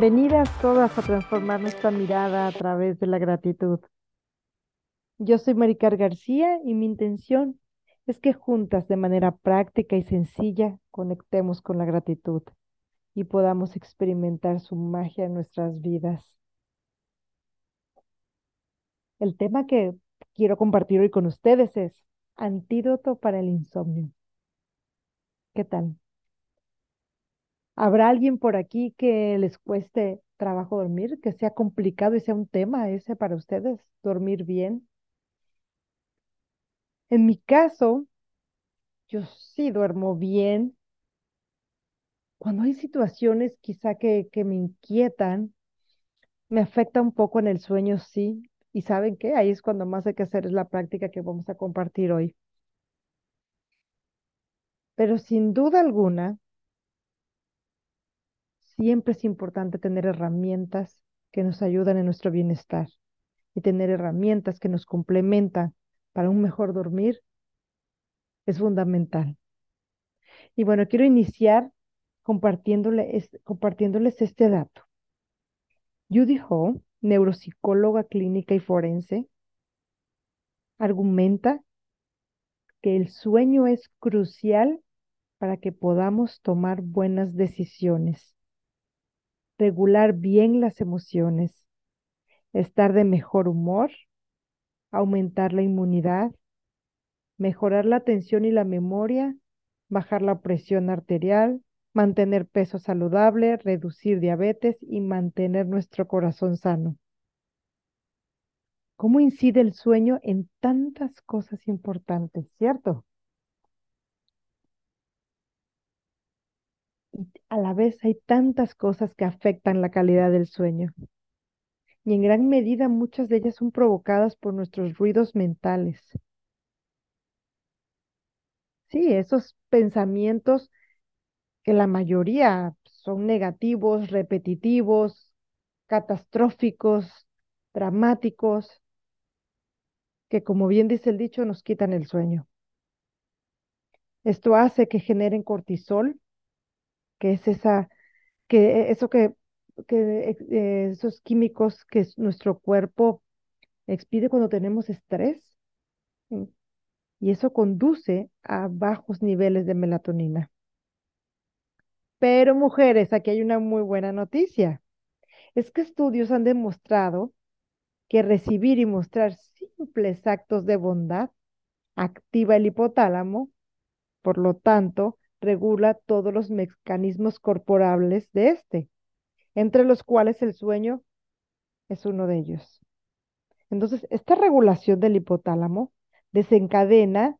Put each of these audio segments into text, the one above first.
Bienvenidas todas a transformar nuestra mirada a través de la gratitud. Yo soy Maricar García y mi intención es que juntas de manera práctica y sencilla conectemos con la gratitud y podamos experimentar su magia en nuestras vidas. El tema que quiero compartir hoy con ustedes es antídoto para el insomnio. ¿Qué tal? ¿Habrá alguien por aquí que les cueste trabajo dormir, que sea complicado y sea un tema ese para ustedes, dormir bien? En mi caso, yo sí duermo bien. Cuando hay situaciones quizá que, que me inquietan, me afecta un poco en el sueño, sí. Y saben qué, ahí es cuando más hay que hacer es la práctica que vamos a compartir hoy. Pero sin duda alguna, siempre es importante tener herramientas que nos ayudan en nuestro bienestar y tener herramientas que nos complementan para un mejor dormir es fundamental. Y bueno, quiero iniciar compartiéndole, compartiéndoles este dato. Judy Ho, neuropsicóloga clínica y forense, argumenta que el sueño es crucial para que podamos tomar buenas decisiones regular bien las emociones, estar de mejor humor, aumentar la inmunidad, mejorar la atención y la memoria, bajar la presión arterial, mantener peso saludable, reducir diabetes y mantener nuestro corazón sano. ¿Cómo incide el sueño en tantas cosas importantes, cierto? A la vez hay tantas cosas que afectan la calidad del sueño. Y en gran medida muchas de ellas son provocadas por nuestros ruidos mentales. Sí, esos pensamientos que la mayoría son negativos, repetitivos, catastróficos, dramáticos, que como bien dice el dicho, nos quitan el sueño. Esto hace que generen cortisol, que es esa, que eso que, que eh, esos químicos que nuestro cuerpo expide cuando tenemos estrés. Y eso conduce a bajos niveles de melatonina. Pero mujeres, aquí hay una muy buena noticia. Es que estudios han demostrado que recibir y mostrar simples actos de bondad activa el hipotálamo, por lo tanto, regula todos los mecanismos corporales de este, entre los cuales el sueño es uno de ellos. Entonces, esta regulación del hipotálamo desencadena,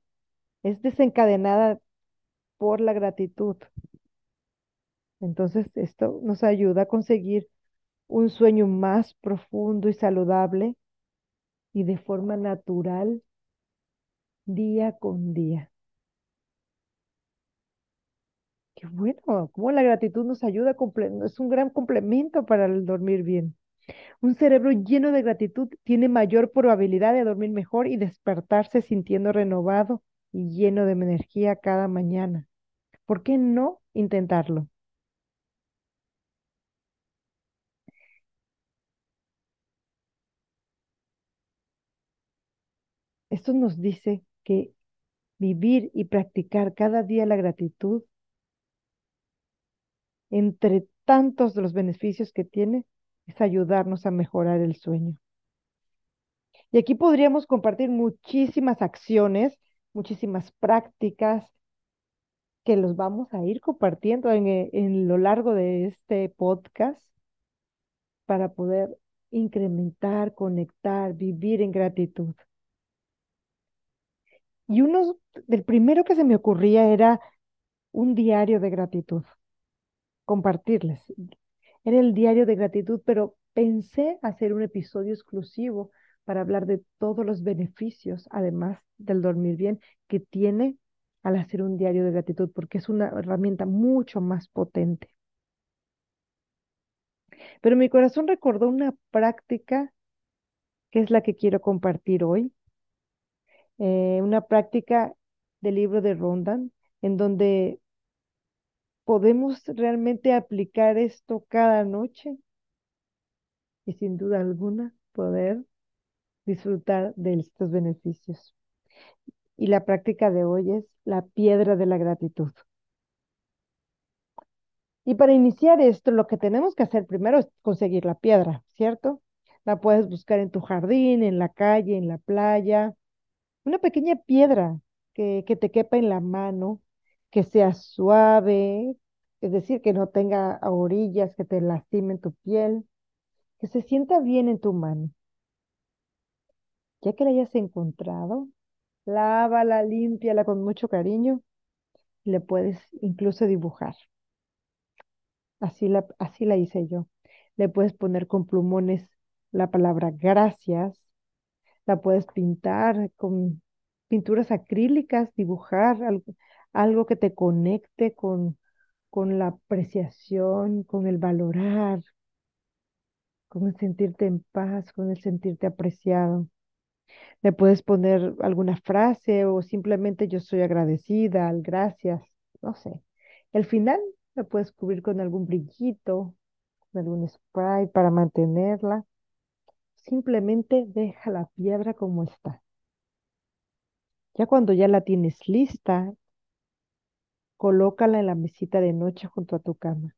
es desencadenada por la gratitud. Entonces, esto nos ayuda a conseguir un sueño más profundo y saludable y de forma natural día con día. Qué bueno, cómo la gratitud nos ayuda, es un gran complemento para el dormir bien. Un cerebro lleno de gratitud tiene mayor probabilidad de dormir mejor y despertarse sintiendo renovado y lleno de energía cada mañana. ¿Por qué no intentarlo? Esto nos dice que vivir y practicar cada día la gratitud entre tantos de los beneficios que tiene, es ayudarnos a mejorar el sueño. Y aquí podríamos compartir muchísimas acciones, muchísimas prácticas que los vamos a ir compartiendo en, eh, en lo largo de este podcast para poder incrementar, conectar, vivir en gratitud. Y uno del primero que se me ocurría era un diario de gratitud compartirles. Era el diario de gratitud, pero pensé hacer un episodio exclusivo para hablar de todos los beneficios, además del dormir bien, que tiene al hacer un diario de gratitud, porque es una herramienta mucho más potente. Pero mi corazón recordó una práctica que es la que quiero compartir hoy, eh, una práctica del libro de Rondan, en donde ¿Podemos realmente aplicar esto cada noche y sin duda alguna poder disfrutar de estos beneficios. Y la práctica de hoy es la piedra de la gratitud. Y para iniciar esto, lo que tenemos que hacer primero es conseguir la piedra, ¿cierto? La puedes buscar en tu jardín, en la calle, en la playa. Una pequeña piedra que, que te quepa en la mano, que sea suave, es decir, que no tenga orillas que te lastimen tu piel, que se sienta bien en tu mano. Ya que la hayas encontrado, lávala, límpiala con mucho cariño y le puedes incluso dibujar. Así la, así la hice yo. Le puedes poner con plumones la palabra gracias. La puedes pintar con pinturas acrílicas, dibujar algo, algo que te conecte con, con la apreciación, con el valorar, con el sentirte en paz, con el sentirte apreciado. Le puedes poner alguna frase o simplemente yo soy agradecida, gracias, no sé. El final la puedes cubrir con algún brillito, con algún spray para mantenerla. Simplemente deja la piedra como está. Ya cuando ya la tienes lista, colócala en la mesita de noche junto a tu cama.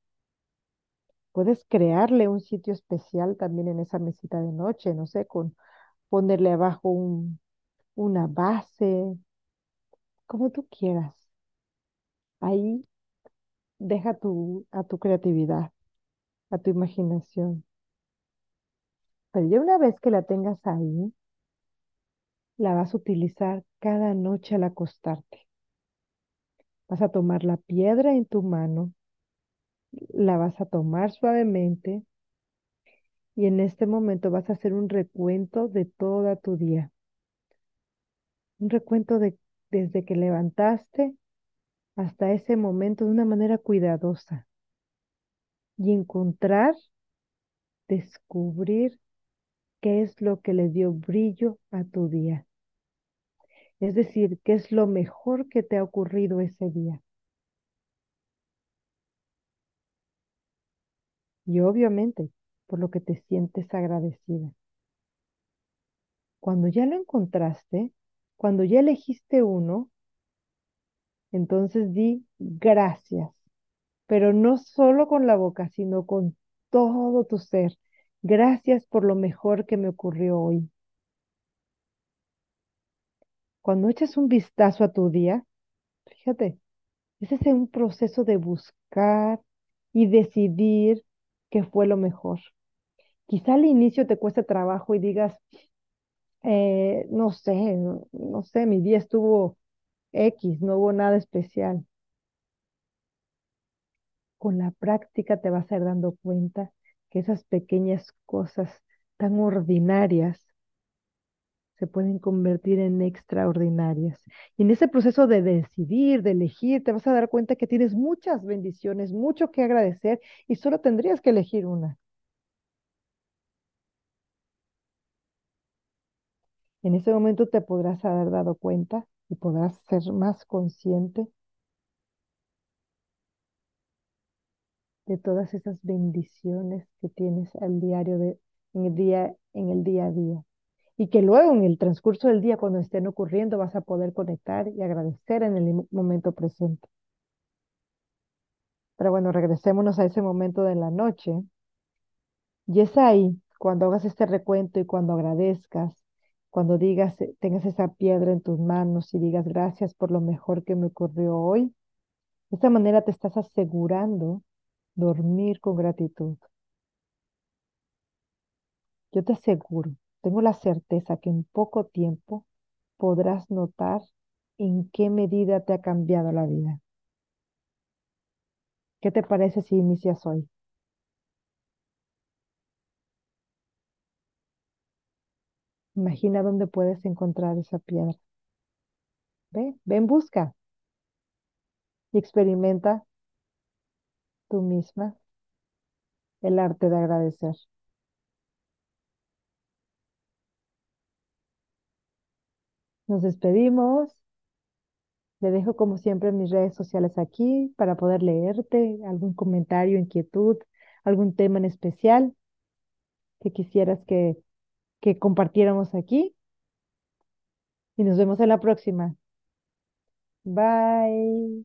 Puedes crearle un sitio especial también en esa mesita de noche, no sé, con ponerle abajo un, una base, como tú quieras. Ahí deja tu, a tu creatividad, a tu imaginación. Pero ya una vez que la tengas ahí, la vas a utilizar cada noche al acostarte. Vas a tomar la piedra en tu mano, la vas a tomar suavemente y en este momento vas a hacer un recuento de toda tu día. Un recuento de desde que levantaste hasta ese momento de una manera cuidadosa y encontrar, descubrir qué es lo que le dio brillo a tu día. Es decir, qué es lo mejor que te ha ocurrido ese día. Y obviamente, por lo que te sientes agradecida. Cuando ya lo encontraste, cuando ya elegiste uno, entonces di gracias, pero no solo con la boca, sino con todo tu ser. Gracias por lo mejor que me ocurrió hoy. Cuando echas un vistazo a tu día, fíjate, ese es un proceso de buscar y decidir qué fue lo mejor. Quizá al inicio te cueste trabajo y digas, eh, no sé, no sé, mi día estuvo X, no hubo nada especial. Con la práctica te vas a ir dando cuenta que esas pequeñas cosas tan ordinarias se pueden convertir en extraordinarias. Y en ese proceso de decidir, de elegir, te vas a dar cuenta que tienes muchas bendiciones, mucho que agradecer y solo tendrías que elegir una. En ese momento te podrás haber dado cuenta y podrás ser más consciente de todas esas bendiciones que tienes al diario de, en el día, en el día a día. Y que luego en el transcurso del día, cuando estén ocurriendo, vas a poder conectar y agradecer en el momento presente. Pero bueno, regresémonos a ese momento de la noche. Y es ahí, cuando hagas este recuento y cuando agradezcas, cuando digas, eh, tengas esa piedra en tus manos y digas gracias por lo mejor que me ocurrió hoy, de esta manera te estás asegurando dormir con gratitud. Yo te aseguro, tengo la certeza que en poco tiempo podrás notar en qué medida te ha cambiado la vida. ¿Qué te parece si inicias hoy? Imagina dónde puedes encontrar esa piedra. Ve, ve en busca y experimenta tú misma el arte de agradecer. Nos despedimos. Le dejo como siempre mis redes sociales aquí para poder leerte, algún comentario, inquietud, algún tema en especial. que quisieras que, que compartiéramos aquí y nos vemos en la próxima. Bye.